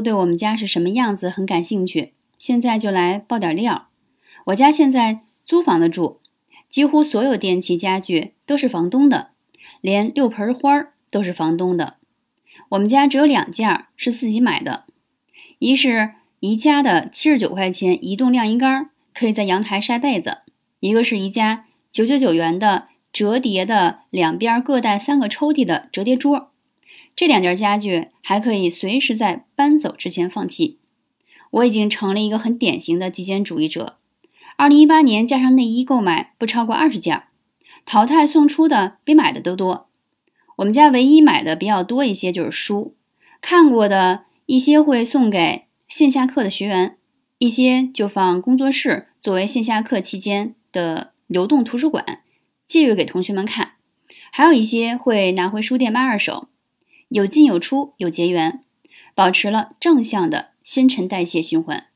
对我们家是什么样子很感兴趣，现在就来爆点料。我家现在租房子住，几乎所有电器家具都是房东的，连六盆花都是房东的。我们家只有两件是自己买的，一是宜家的七十九块钱移动晾衣杆，可以在阳台晒被子；一个是宜家九九九元的折叠的两边各带三个抽屉的折叠桌。这两件家具还可以随时在搬走之前放弃。我已经成了一个很典型的极简主义者。二零一八年加上内衣购买不超过二十件，淘汰送出的比买的都多。我们家唯一买的比较多一些就是书，看过的一些会送给线下课的学员，一些就放工作室作为线下课期间的流动图书馆借阅给同学们看，还有一些会拿回书店卖二手。有进有出，有结缘，保持了正向的新陈代谢循环。